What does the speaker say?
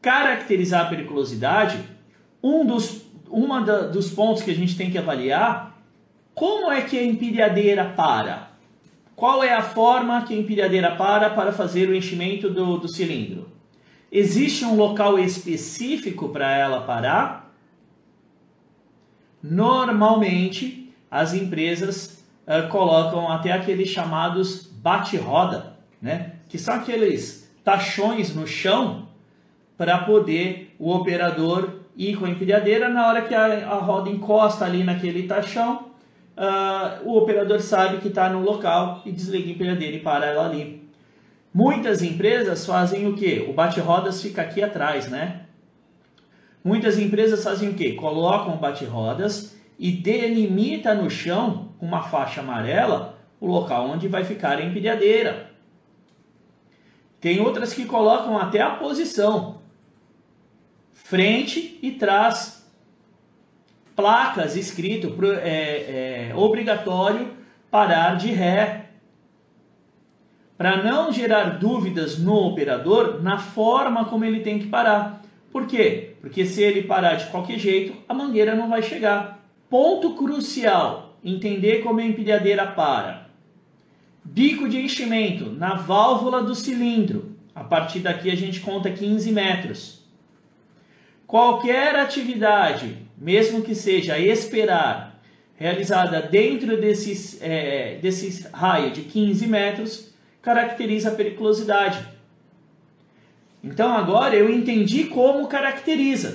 caracterizar a periculosidade, um dos, uma da, dos pontos que a gente tem que avaliar, como é que a empilhadeira para? Qual é a forma que a empilhadeira para para fazer o enchimento do, do cilindro? Existe um local específico para ela parar? Normalmente, as empresas uh, colocam até aqueles chamados bate-roda, né? que são aqueles tachões no chão para poder o operador ir com a empilhadeira. Na hora que a, a roda encosta ali naquele tachão, uh, o operador sabe que está no local e desliga a empilhadeira e para ela ali. Muitas empresas fazem o que? O bate-rodas fica aqui atrás, né? Muitas empresas fazem o que? Colocam bate-rodas e delimita no chão, com uma faixa amarela, o local onde vai ficar a empilhadeira. Tem outras que colocam até a posição, frente e trás placas escrito é, é obrigatório parar de ré. Para não gerar dúvidas no operador na forma como ele tem que parar. Por quê? Porque se ele parar de qualquer jeito, a mangueira não vai chegar. Ponto crucial: entender como a empilhadeira para. Bico de enchimento na válvula do cilindro. A partir daqui a gente conta 15 metros. Qualquer atividade mesmo que seja esperar, realizada dentro desses, é, desse raio de 15 metros, caracteriza a periculosidade. Então agora eu entendi como caracteriza.